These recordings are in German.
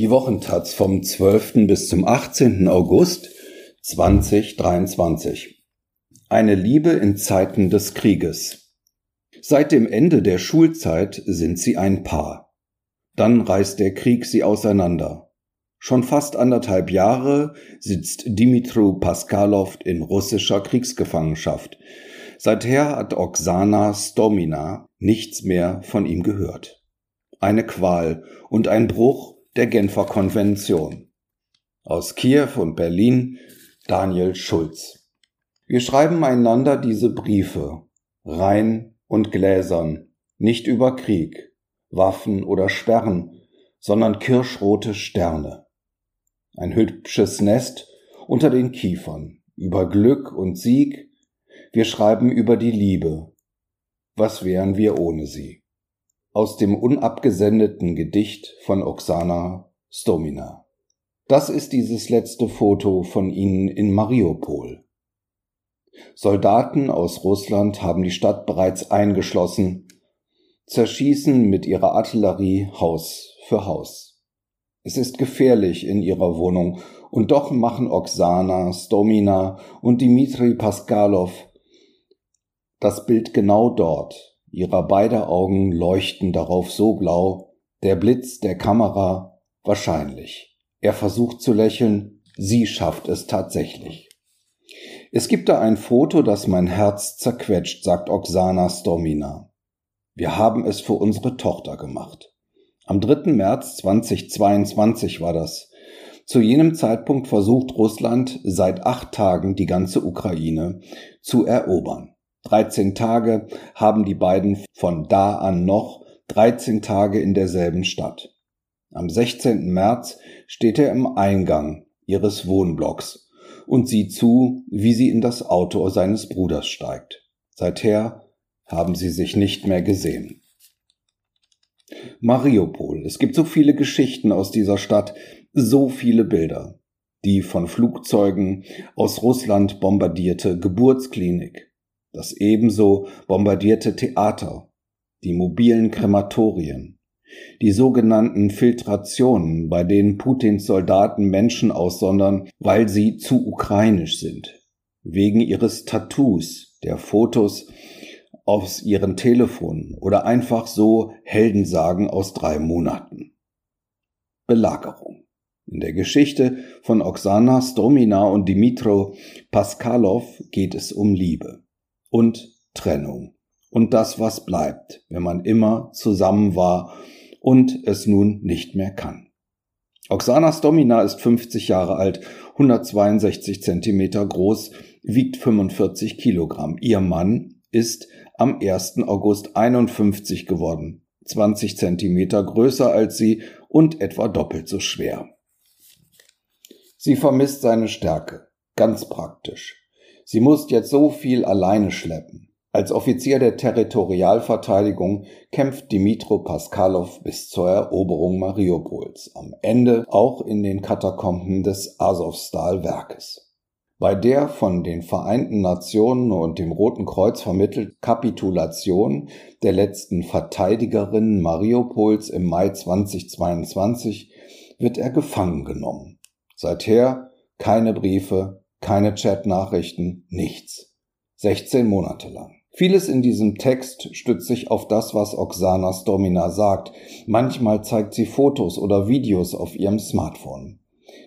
Die Wochentaz vom 12. bis zum 18. August 2023. Eine Liebe in Zeiten des Krieges. Seit dem Ende der Schulzeit sind sie ein Paar. Dann reißt der Krieg sie auseinander. Schon fast anderthalb Jahre sitzt Dimitru Paskalov in russischer Kriegsgefangenschaft. Seither hat Oksana Stomina nichts mehr von ihm gehört. Eine Qual und ein Bruch der Genfer Konvention. Aus Kiew und Berlin Daniel Schulz. Wir schreiben einander diese Briefe, rein und gläsern, nicht über Krieg, Waffen oder Sperren, sondern kirschrote Sterne. Ein hübsches Nest unter den Kiefern, über Glück und Sieg. Wir schreiben über die Liebe. Was wären wir ohne sie? Aus dem unabgesendeten Gedicht von Oksana Stomina. Das ist dieses letzte Foto von ihnen in Mariupol. Soldaten aus Russland haben die Stadt bereits eingeschlossen, zerschießen mit ihrer Artillerie Haus für Haus. Es ist gefährlich in ihrer Wohnung, und doch machen Oksana, Stomina und Dmitri Paskalov das Bild genau dort, Ihrer beider Augen leuchten darauf so blau, der Blitz der Kamera wahrscheinlich. Er versucht zu lächeln, sie schafft es tatsächlich. Es gibt da ein Foto, das mein Herz zerquetscht, sagt Oksana Stormina. Wir haben es für unsere Tochter gemacht. Am 3. März 2022 war das. Zu jenem Zeitpunkt versucht Russland seit acht Tagen die ganze Ukraine zu erobern. 13 Tage haben die beiden von da an noch 13 Tage in derselben Stadt. Am 16. März steht er im Eingang ihres Wohnblocks und sieht zu, wie sie in das Auto seines Bruders steigt. Seither haben sie sich nicht mehr gesehen. Mariupol. Es gibt so viele Geschichten aus dieser Stadt, so viele Bilder. Die von Flugzeugen aus Russland bombardierte Geburtsklinik, das ebenso bombardierte Theater, die mobilen Krematorien, die sogenannten Filtrationen, bei denen Putins Soldaten Menschen aussondern, weil sie zu ukrainisch sind, wegen ihres Tattoos, der Fotos aus ihren Telefonen oder einfach so Heldensagen aus drei Monaten. Belagerung. In der Geschichte von Oksana Stromina und Dimitro Paskalov geht es um Liebe und Trennung und das, was bleibt, wenn man immer zusammen war und es nun nicht mehr kann. Oksana Stomina ist 50 Jahre alt, 162 Zentimeter groß, wiegt 45 Kilogramm. Ihr Mann ist am 1. August 51 geworden, 20 Zentimeter größer als sie und etwa doppelt so schwer. Sie vermisst seine Stärke, ganz praktisch. Sie muss jetzt so viel alleine schleppen. Als Offizier der Territorialverteidigung kämpft Dimitro Paskalov bis zur Eroberung Mariupols, am Ende auch in den Katakomben des Azovstal-Werkes. Bei der von den Vereinten Nationen und dem Roten Kreuz vermittelten Kapitulation der letzten Verteidigerinnen Mariupols im Mai 2022 wird er gefangen genommen. Seither keine Briefe, keine Chatnachrichten, nichts. 16 Monate lang. Vieles in diesem Text stützt sich auf das, was Oksana Stormina sagt. Manchmal zeigt sie Fotos oder Videos auf ihrem Smartphone.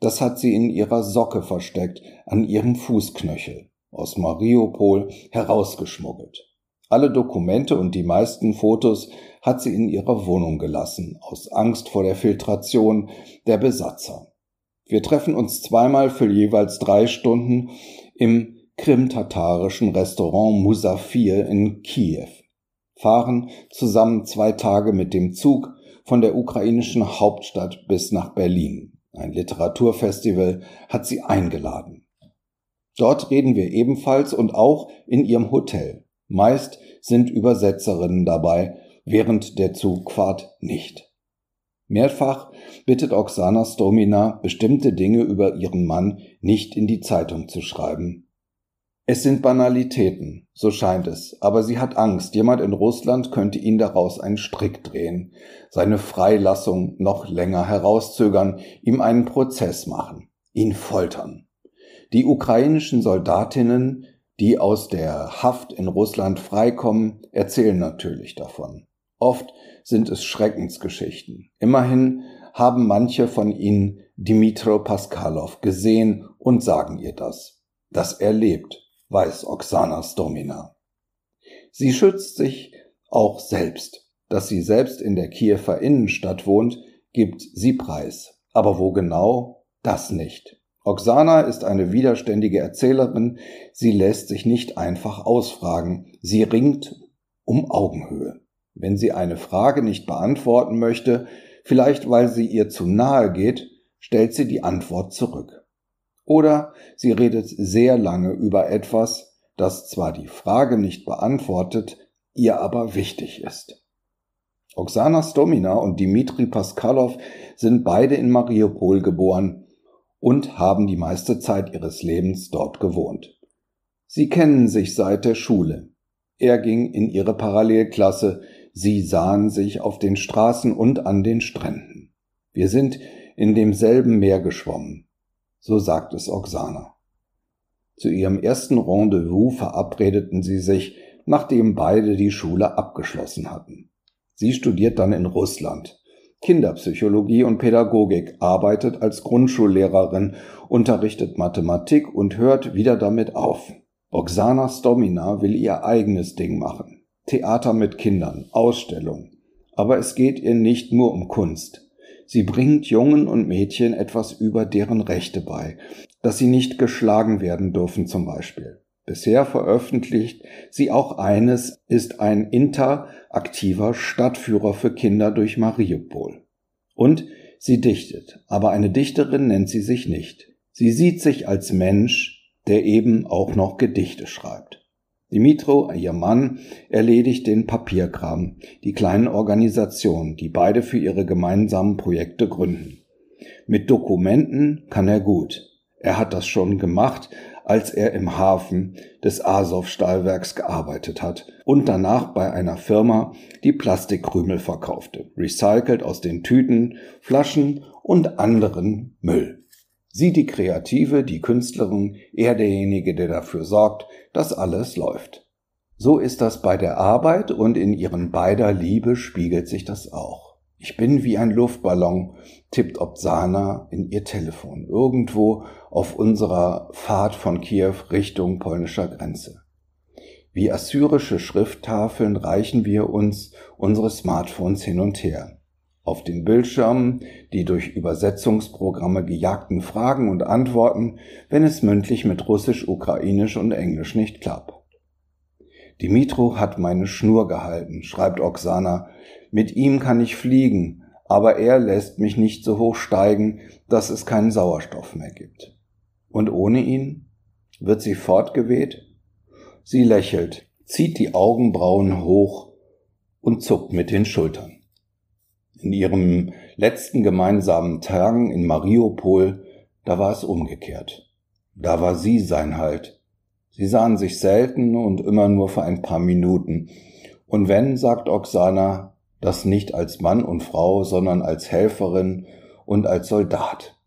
Das hat sie in ihrer Socke versteckt, an ihrem Fußknöchel, aus Mariupol herausgeschmuggelt. Alle Dokumente und die meisten Fotos hat sie in ihrer Wohnung gelassen, aus Angst vor der Filtration der Besatzer. Wir treffen uns zweimal für jeweils drei Stunden im krimtatarischen Restaurant Musafir in Kiew, fahren zusammen zwei Tage mit dem Zug von der ukrainischen Hauptstadt bis nach Berlin. Ein Literaturfestival hat sie eingeladen. Dort reden wir ebenfalls und auch in ihrem Hotel. Meist sind Übersetzerinnen dabei, während der Zugfahrt nicht. Mehrfach bittet Oksana Stomina, bestimmte Dinge über ihren Mann nicht in die Zeitung zu schreiben. Es sind Banalitäten, so scheint es, aber sie hat Angst, jemand in Russland könnte ihn daraus einen Strick drehen, seine Freilassung noch länger herauszögern, ihm einen Prozess machen, ihn foltern. Die ukrainischen Soldatinnen, die aus der Haft in Russland freikommen, erzählen natürlich davon. Oft sind es Schreckensgeschichten. Immerhin haben manche von ihnen Dimitro Paskalov gesehen und sagen ihr das. Dass er lebt, weiß Oksana Stomina. Sie schützt sich auch selbst. Dass sie selbst in der Kiewer Innenstadt wohnt, gibt sie preis. Aber wo genau? Das nicht. Oksana ist eine widerständige Erzählerin, sie lässt sich nicht einfach ausfragen, sie ringt um Augenhöhe. Wenn sie eine Frage nicht beantworten möchte, vielleicht weil sie ihr zu nahe geht, stellt sie die Antwort zurück. Oder sie redet sehr lange über etwas, das zwar die Frage nicht beantwortet, ihr aber wichtig ist. Oksana Stomina und Dimitri Paskalov sind beide in Mariupol geboren und haben die meiste Zeit ihres Lebens dort gewohnt. Sie kennen sich seit der Schule. Er ging in ihre Parallelklasse, sie sahen sich auf den Straßen und an den Stränden. Wir sind in demselben Meer geschwommen so sagt es Oksana. Zu ihrem ersten Rendezvous verabredeten sie sich, nachdem beide die Schule abgeschlossen hatten. Sie studiert dann in Russland. Kinderpsychologie und Pädagogik, arbeitet als Grundschullehrerin, unterrichtet Mathematik und hört wieder damit auf. Oksana Stomina will ihr eigenes Ding machen. Theater mit Kindern, Ausstellung. Aber es geht ihr nicht nur um Kunst. Sie bringt Jungen und Mädchen etwas über deren Rechte bei, dass sie nicht geschlagen werden dürfen zum Beispiel. Bisher veröffentlicht sie auch eines, ist ein interaktiver Stadtführer für Kinder durch Mariupol. Und sie dichtet, aber eine Dichterin nennt sie sich nicht. Sie sieht sich als Mensch, der eben auch noch Gedichte schreibt. Dimitro, ihr Mann, erledigt den Papierkram, die kleinen Organisationen, die beide für ihre gemeinsamen Projekte gründen. Mit Dokumenten kann er gut. Er hat das schon gemacht, als er im Hafen des Azov-Stahlwerks gearbeitet hat und danach bei einer Firma, die Plastikkrümel verkaufte, recycelt aus den Tüten, Flaschen und anderen Müll. Sie die Kreative, die Künstlerin, er derjenige, der dafür sorgt, dass alles läuft. So ist das bei der Arbeit und in ihren beider Liebe spiegelt sich das auch. Ich bin wie ein Luftballon, tippt Obsana in ihr Telefon, irgendwo auf unserer Fahrt von Kiew Richtung polnischer Grenze. Wie assyrische Schrifttafeln reichen wir uns unsere Smartphones hin und her auf den Bildschirmen die durch Übersetzungsprogramme gejagten Fragen und Antworten, wenn es mündlich mit Russisch, Ukrainisch und Englisch nicht klappt. Dimitro hat meine Schnur gehalten, schreibt Oksana. Mit ihm kann ich fliegen, aber er lässt mich nicht so hoch steigen, dass es keinen Sauerstoff mehr gibt. Und ohne ihn? Wird sie fortgeweht? Sie lächelt, zieht die Augenbrauen hoch und zuckt mit den Schultern. In ihrem letzten gemeinsamen Tagen in Mariupol, da war es umgekehrt. Da war sie sein Halt. Sie sahen sich selten und immer nur für ein paar Minuten. Und wenn, sagt Oksana, das nicht als Mann und Frau, sondern als Helferin und als Soldat.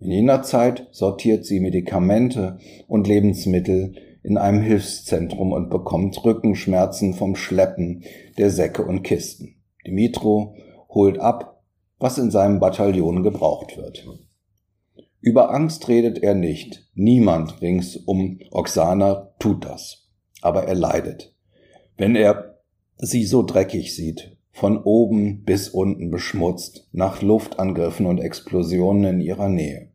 In jener Zeit sortiert sie Medikamente und Lebensmittel in einem Hilfszentrum und bekommt Rückenschmerzen vom Schleppen der Säcke und Kisten. Dimitro holt ab, was in seinem Bataillon gebraucht wird. Über Angst redet er nicht. Niemand rings um Oksana tut das. Aber er leidet. Wenn er sie so dreckig sieht, von oben bis unten beschmutzt, nach Luftangriffen und Explosionen in ihrer Nähe.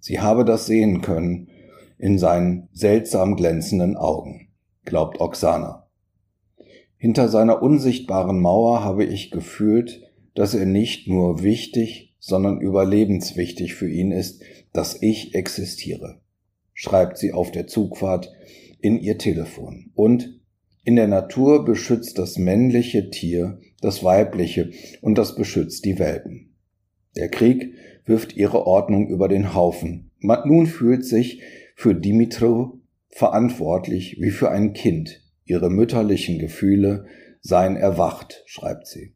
Sie habe das sehen können in seinen seltsam glänzenden Augen, glaubt Oksana. Hinter seiner unsichtbaren Mauer habe ich gefühlt, dass er nicht nur wichtig, sondern überlebenswichtig für ihn ist, dass ich existiere, schreibt sie auf der Zugfahrt in ihr Telefon. Und in der Natur beschützt das männliche Tier das weibliche und das beschützt die Welpen. Der Krieg wirft ihre Ordnung über den Haufen. Nun fühlt sich für Dimitro verantwortlich wie für ein Kind. Ihre mütterlichen Gefühle seien erwacht, schreibt sie.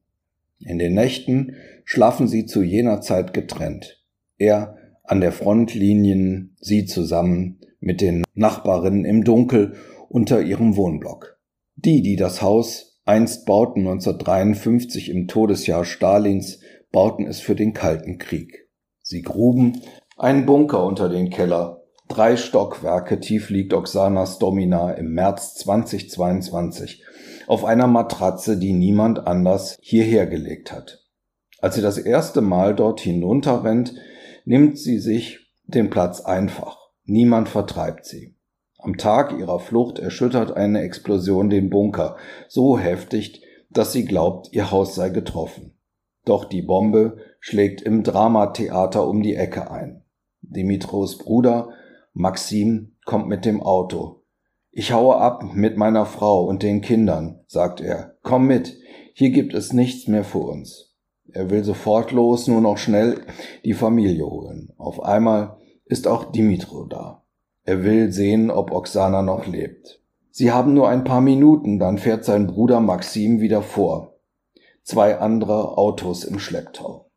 In den Nächten schlafen sie zu jener Zeit getrennt. Er an der Frontlinien, sie zusammen mit den Nachbarinnen im Dunkel unter ihrem Wohnblock. Die, die das Haus einst bauten 1953 im Todesjahr Stalins, bauten es für den Kalten Krieg. Sie gruben einen Bunker unter den Keller. Drei Stockwerke tief liegt Oxanas Domina im März 2022 auf einer Matratze, die niemand anders hierher gelegt hat. Als sie das erste Mal dort hinunterrennt, nimmt sie sich den Platz einfach. Niemand vertreibt sie. Am Tag ihrer Flucht erschüttert eine Explosion den Bunker so heftig, dass sie glaubt, ihr Haus sei getroffen. Doch die Bombe schlägt im Dramatheater um die Ecke ein. Dimitros Bruder Maxim kommt mit dem Auto. Ich haue ab mit meiner Frau und den Kindern, sagt er. Komm mit, hier gibt es nichts mehr für uns. Er will sofort los, nur noch schnell die Familie holen. Auf einmal ist auch Dimitro da. Er will sehen, ob Oksana noch lebt. Sie haben nur ein paar Minuten, dann fährt sein Bruder Maxim wieder vor. Zwei andere Autos im Schlepptau.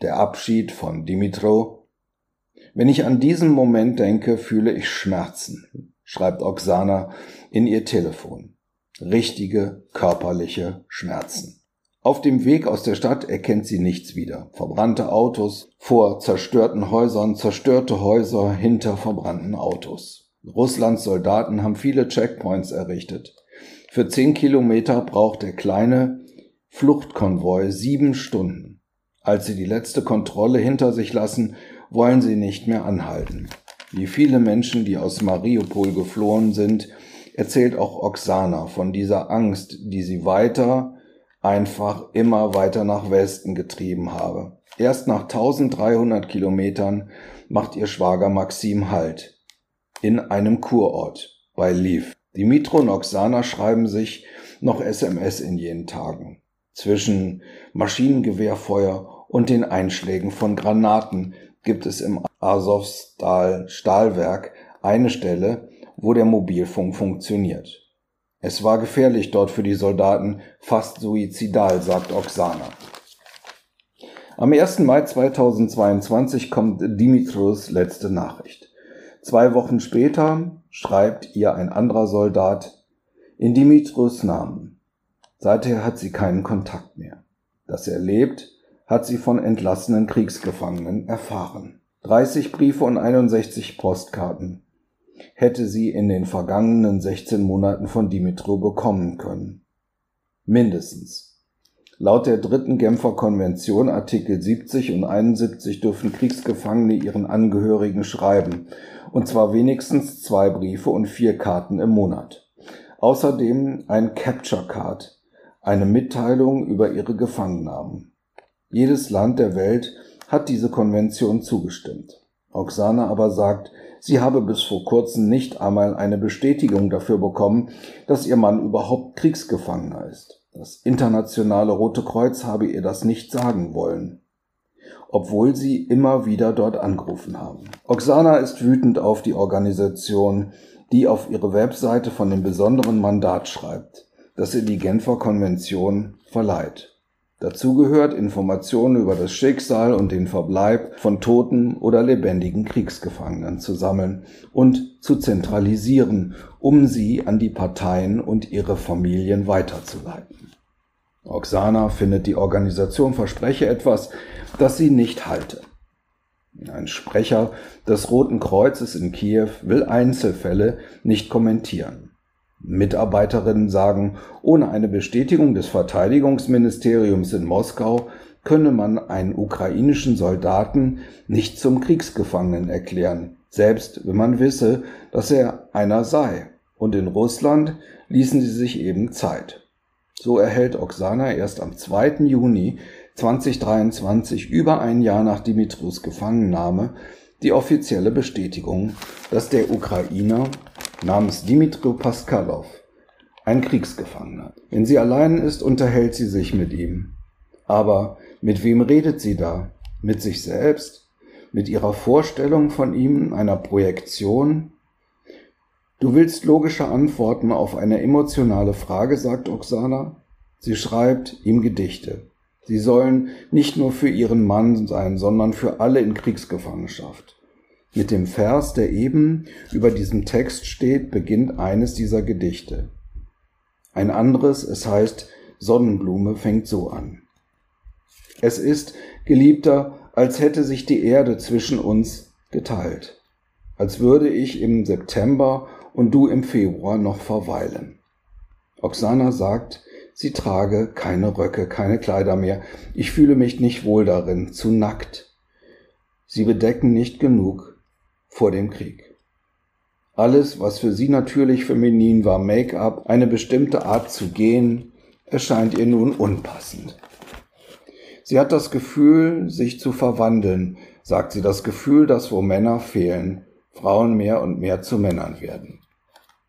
Der Abschied von Dimitro. Wenn ich an diesen Moment denke, fühle ich Schmerzen, schreibt Oksana in ihr Telefon. Richtige körperliche Schmerzen. Auf dem Weg aus der Stadt erkennt sie nichts wieder. Verbrannte Autos vor zerstörten Häusern, zerstörte Häuser hinter verbrannten Autos. Russlands Soldaten haben viele Checkpoints errichtet. Für zehn Kilometer braucht der kleine Fluchtkonvoi sieben Stunden. Als sie die letzte Kontrolle hinter sich lassen, wollen sie nicht mehr anhalten. Wie viele Menschen, die aus Mariupol geflohen sind, erzählt auch Oksana von dieser Angst, die sie weiter einfach immer weiter nach Westen getrieben habe. Erst nach 1300 Kilometern macht ihr Schwager Maxim Halt. In einem Kurort bei Lviv. Dimitro und Oksana schreiben sich noch SMS in jenen Tagen. Zwischen Maschinengewehrfeuer und den Einschlägen von Granaten gibt es im Azovstal Stahlwerk eine Stelle, wo der Mobilfunk funktioniert. Es war gefährlich dort für die Soldaten, fast suizidal, sagt Oksana. Am 1. Mai 2022 kommt Dimitros letzte Nachricht. Zwei Wochen später schreibt ihr ein anderer Soldat in Dimitros Namen. Seither hat sie keinen Kontakt mehr. Dass er lebt, hat sie von entlassenen Kriegsgefangenen erfahren. 30 Briefe und 61 Postkarten hätte sie in den vergangenen 16 Monaten von Dimitro bekommen können. Mindestens. Laut der dritten Genfer Konvention Artikel 70 und 71 dürfen Kriegsgefangene ihren Angehörigen schreiben, und zwar wenigstens zwei Briefe und vier Karten im Monat. Außerdem ein Capture Card, eine Mitteilung über ihre Gefangennahmen. Jedes Land der Welt hat diese Konvention zugestimmt. Oksana aber sagt, Sie habe bis vor kurzem nicht einmal eine Bestätigung dafür bekommen, dass ihr Mann überhaupt Kriegsgefangener ist. Das internationale Rote Kreuz habe ihr das nicht sagen wollen, obwohl sie immer wieder dort angerufen haben. Oksana ist wütend auf die Organisation, die auf ihre Webseite von dem besonderen Mandat schreibt, das ihr die Genfer Konvention verleiht. Dazu gehört, Informationen über das Schicksal und den Verbleib von toten oder lebendigen Kriegsgefangenen zu sammeln und zu zentralisieren, um sie an die Parteien und ihre Familien weiterzuleiten. Oksana findet, die Organisation verspreche etwas, das sie nicht halte. Ein Sprecher des Roten Kreuzes in Kiew will Einzelfälle nicht kommentieren. Mitarbeiterinnen sagen, ohne eine Bestätigung des Verteidigungsministeriums in Moskau könne man einen ukrainischen Soldaten nicht zum Kriegsgefangenen erklären, selbst wenn man wisse, dass er einer sei. Und in Russland ließen sie sich eben Zeit. So erhält Oksana erst am 2. Juni 2023, über ein Jahr nach Dimitrus Gefangennahme, die offizielle Bestätigung, dass der Ukrainer namens Dimitri Paskalov, ein Kriegsgefangener. Wenn sie allein ist, unterhält sie sich mit ihm. Aber mit wem redet sie da? Mit sich selbst? Mit ihrer Vorstellung von ihm, einer Projektion? Du willst logische Antworten auf eine emotionale Frage, sagt Oksana. Sie schreibt ihm Gedichte. Sie sollen nicht nur für ihren Mann sein, sondern für alle in Kriegsgefangenschaft. Mit dem Vers, der eben über diesem Text steht, beginnt eines dieser Gedichte. Ein anderes, es heißt Sonnenblume, fängt so an. Es ist, Geliebter, als hätte sich die Erde zwischen uns geteilt, als würde ich im September und du im Februar noch verweilen. Oksana sagt, sie trage keine Röcke, keine Kleider mehr. Ich fühle mich nicht wohl darin, zu nackt. Sie bedecken nicht genug vor dem Krieg. Alles, was für sie natürlich feminin war, Make-up, eine bestimmte Art zu gehen, erscheint ihr nun unpassend. Sie hat das Gefühl, sich zu verwandeln, sagt sie, das Gefühl, dass wo Männer fehlen, Frauen mehr und mehr zu Männern werden.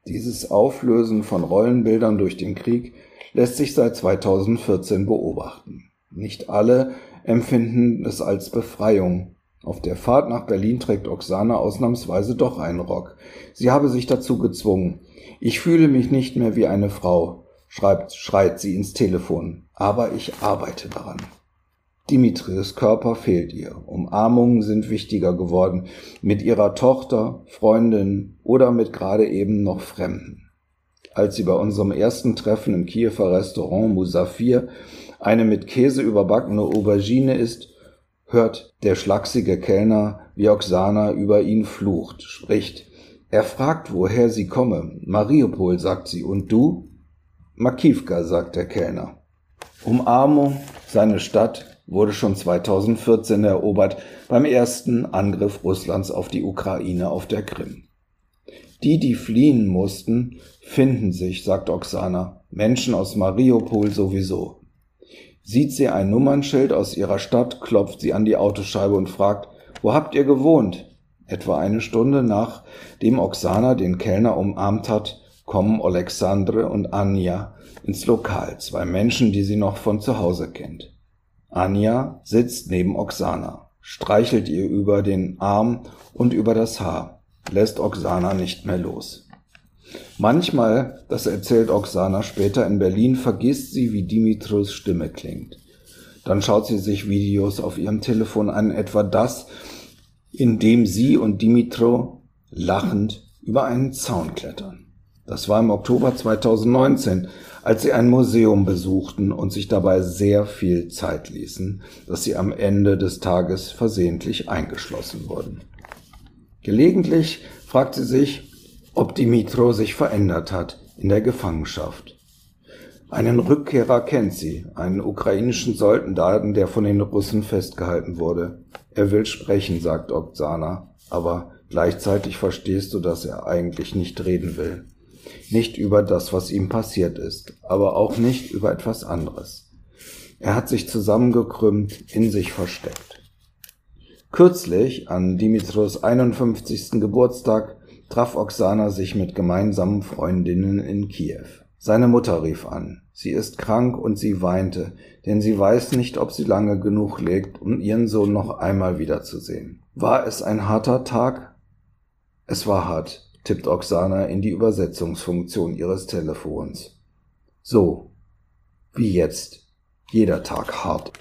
Dieses Auflösen von Rollenbildern durch den Krieg lässt sich seit 2014 beobachten. Nicht alle empfinden es als Befreiung. Auf der Fahrt nach Berlin trägt Oksana ausnahmsweise doch einen Rock. Sie habe sich dazu gezwungen. Ich fühle mich nicht mehr wie eine Frau, schreibt, schreit sie ins Telefon. Aber ich arbeite daran. Dimitris Körper fehlt ihr. Umarmungen sind wichtiger geworden. Mit ihrer Tochter, Freundin oder mit gerade eben noch Fremden. Als sie bei unserem ersten Treffen im Kiewer Restaurant Musafir eine mit Käse überbackene Aubergine isst, hört der schlachsige Kellner, wie Oksana über ihn flucht, spricht. Er fragt, woher sie komme. Mariupol, sagt sie. Und du? Makivka, sagt der Kellner. Umarmung, seine Stadt, wurde schon 2014 erobert beim ersten Angriff Russlands auf die Ukraine auf der Krim. Die, die fliehen mussten, finden sich, sagt Oksana, Menschen aus Mariupol sowieso. Sieht sie ein Nummernschild aus ihrer Stadt, klopft sie an die Autoscheibe und fragt, wo habt ihr gewohnt? Etwa eine Stunde nachdem Oksana den Kellner umarmt hat, kommen Alexandre und Anja ins Lokal, zwei Menschen, die sie noch von zu Hause kennt. Anja sitzt neben Oksana, streichelt ihr über den Arm und über das Haar, lässt Oksana nicht mehr los. Manchmal, das erzählt Oksana später in Berlin, vergisst sie, wie Dimitros Stimme klingt. Dann schaut sie sich Videos auf ihrem Telefon an, etwa das, in dem sie und Dimitro lachend über einen Zaun klettern. Das war im Oktober 2019, als sie ein Museum besuchten und sich dabei sehr viel Zeit ließen, dass sie am Ende des Tages versehentlich eingeschlossen wurden. Gelegentlich fragt sie sich, ob Dimitro sich verändert hat in der Gefangenschaft. Einen Rückkehrer kennt sie, einen ukrainischen Soldaten, der von den Russen festgehalten wurde. Er will sprechen, sagt Oksana, aber gleichzeitig verstehst du, dass er eigentlich nicht reden will nicht über das, was ihm passiert ist, aber auch nicht über etwas anderes. Er hat sich zusammengekrümmt, in sich versteckt. Kürzlich, an Dimitros 51. Geburtstag, traf Oksana sich mit gemeinsamen Freundinnen in Kiew. Seine Mutter rief an. Sie ist krank und sie weinte, denn sie weiß nicht, ob sie lange genug lebt, um ihren Sohn noch einmal wiederzusehen. War es ein harter Tag? Es war hart, tippt Oksana in die Übersetzungsfunktion ihres Telefons. So, wie jetzt, jeder Tag hart.